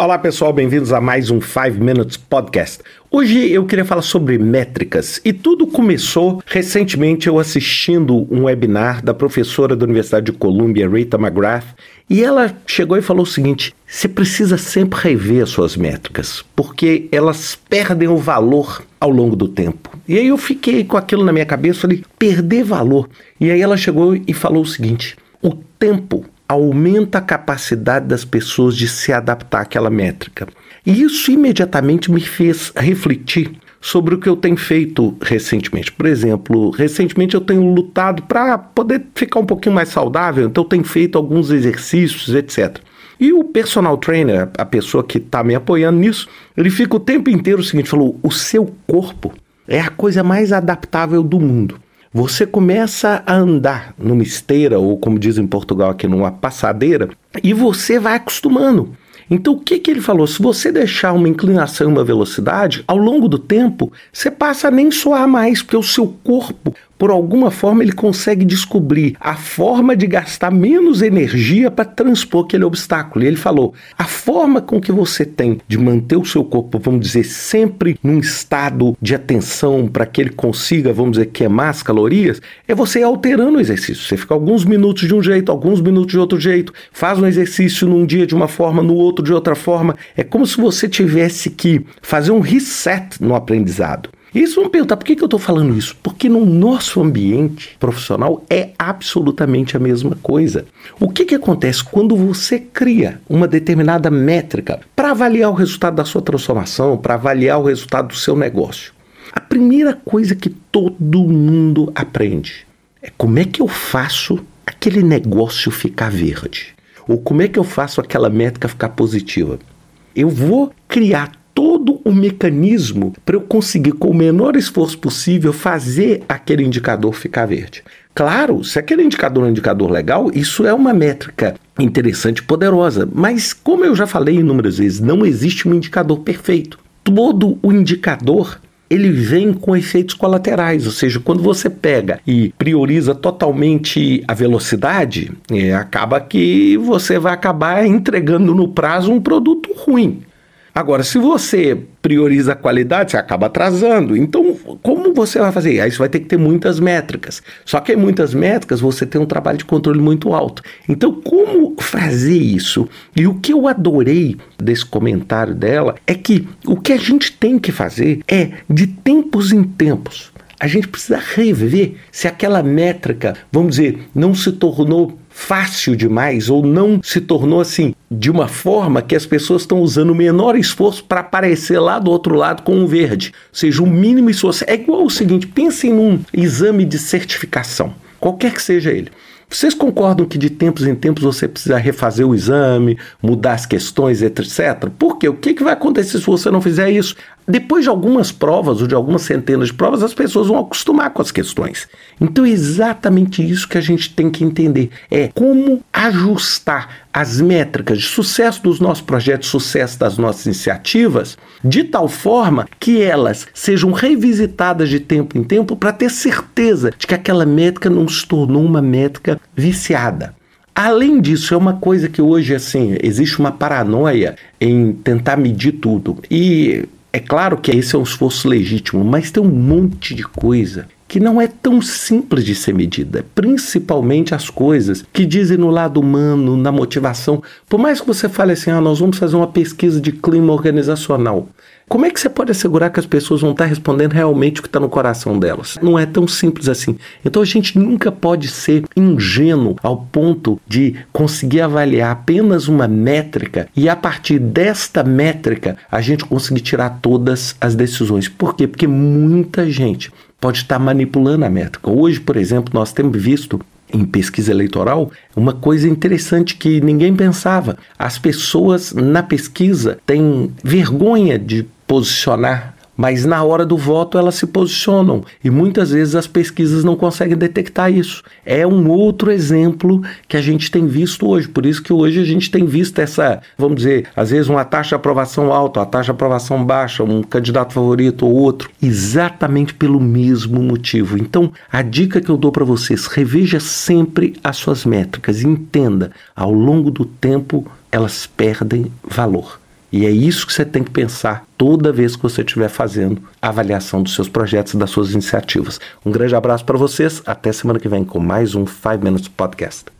Olá pessoal, bem-vindos a mais um 5 Minutes Podcast. Hoje eu queria falar sobre métricas e tudo começou recentemente eu assistindo um webinar da professora da Universidade de Columbia, Rita McGrath, e ela chegou e falou o seguinte: você precisa sempre rever as suas métricas, porque elas perdem o valor ao longo do tempo. E aí eu fiquei com aquilo na minha cabeça, falei, perder valor. E aí ela chegou e falou o seguinte: o tempo aumenta a capacidade das pessoas de se adaptar àquela métrica. E isso imediatamente me fez refletir sobre o que eu tenho feito recentemente. Por exemplo, recentemente eu tenho lutado para poder ficar um pouquinho mais saudável, então eu tenho feito alguns exercícios, etc. E o personal trainer, a pessoa que está me apoiando nisso, ele fica o tempo inteiro o seguinte: falou, o seu corpo é a coisa mais adaptável do mundo. Você começa a andar numa esteira, ou como dizem em Portugal aqui, numa passadeira, e você vai acostumando. Então, o que, que ele falou? Se você deixar uma inclinação e uma velocidade, ao longo do tempo, você passa a nem soar mais, porque o seu corpo por alguma forma ele consegue descobrir a forma de gastar menos energia para transpor aquele obstáculo. E ele falou: a forma com que você tem de manter o seu corpo, vamos dizer, sempre num estado de atenção para que ele consiga, vamos dizer, queimar as calorias, é você alterando o exercício. Você fica alguns minutos de um jeito, alguns minutos de outro jeito, faz um exercício num dia de uma forma, no outro de outra forma. É como se você tivesse que fazer um reset no aprendizado. E isso vão perguntar por que, que eu estou falando isso? Porque no nosso ambiente profissional é absolutamente a mesma coisa. O que, que acontece quando você cria uma determinada métrica para avaliar o resultado da sua transformação, para avaliar o resultado do seu negócio? A primeira coisa que todo mundo aprende é como é que eu faço aquele negócio ficar verde? Ou como é que eu faço aquela métrica ficar positiva? Eu vou criar todo o mecanismo para eu conseguir, com o menor esforço possível, fazer aquele indicador ficar verde. Claro, se aquele indicador é um indicador legal, isso é uma métrica interessante e poderosa, mas como eu já falei inúmeras vezes, não existe um indicador perfeito. Todo o indicador ele vem com efeitos colaterais, ou seja, quando você pega e prioriza totalmente a velocidade, é, acaba que você vai acabar entregando no prazo um produto ruim. Agora, se você prioriza a qualidade, você acaba atrasando. Então, como você vai fazer? Aí você vai ter que ter muitas métricas. Só que em muitas métricas você tem um trabalho de controle muito alto. Então, como fazer isso? E o que eu adorei desse comentário dela é que o que a gente tem que fazer é, de tempos em tempos, a gente precisa rever se aquela métrica, vamos dizer, não se tornou fácil demais ou não se tornou assim de uma forma que as pessoas estão usando o menor esforço para aparecer lá do outro lado com um verde. Ou seja, o mínimo esforço. É igual o seguinte: pensem num exame de certificação, qualquer que seja ele. Vocês concordam que de tempos em tempos você precisa refazer o exame, mudar as questões, etc? Por quê? O que, que vai acontecer se você não fizer isso? Depois de algumas provas ou de algumas centenas de provas, as pessoas vão acostumar com as questões. Então é exatamente isso que a gente tem que entender: é como ajustar as métricas de sucesso dos nossos projetos, sucesso das nossas iniciativas, de tal forma que elas sejam revisitadas de tempo em tempo para ter certeza de que aquela métrica não se tornou uma métrica viciada. Além disso, é uma coisa que hoje assim, existe uma paranoia em tentar medir tudo. E é claro que esse é um esforço legítimo, mas tem um monte de coisa que não é tão simples de ser medida, principalmente as coisas que dizem no lado humano, na motivação. Por mais que você fale assim, ah, nós vamos fazer uma pesquisa de clima organizacional. Como é que você pode assegurar que as pessoas vão estar respondendo realmente o que está no coração delas? Não é tão simples assim. Então a gente nunca pode ser ingênuo ao ponto de conseguir avaliar apenas uma métrica e a partir desta métrica a gente conseguir tirar todas as decisões. Por quê? Porque muita gente pode estar manipulando a métrica. Hoje, por exemplo, nós temos visto em pesquisa eleitoral uma coisa interessante que ninguém pensava. As pessoas na pesquisa têm vergonha de posicionar mas na hora do voto elas se posicionam e muitas vezes as pesquisas não conseguem detectar isso. É um outro exemplo que a gente tem visto hoje, por isso que hoje a gente tem visto essa, vamos dizer, às vezes uma taxa de aprovação alta, uma taxa de aprovação baixa, um candidato favorito ou outro, exatamente pelo mesmo motivo. Então, a dica que eu dou para vocês, reveja sempre as suas métricas, entenda, ao longo do tempo elas perdem valor. E é isso que você tem que pensar toda vez que você estiver fazendo a avaliação dos seus projetos e das suas iniciativas. Um grande abraço para vocês, até semana que vem com mais um 5 Minutes Podcast.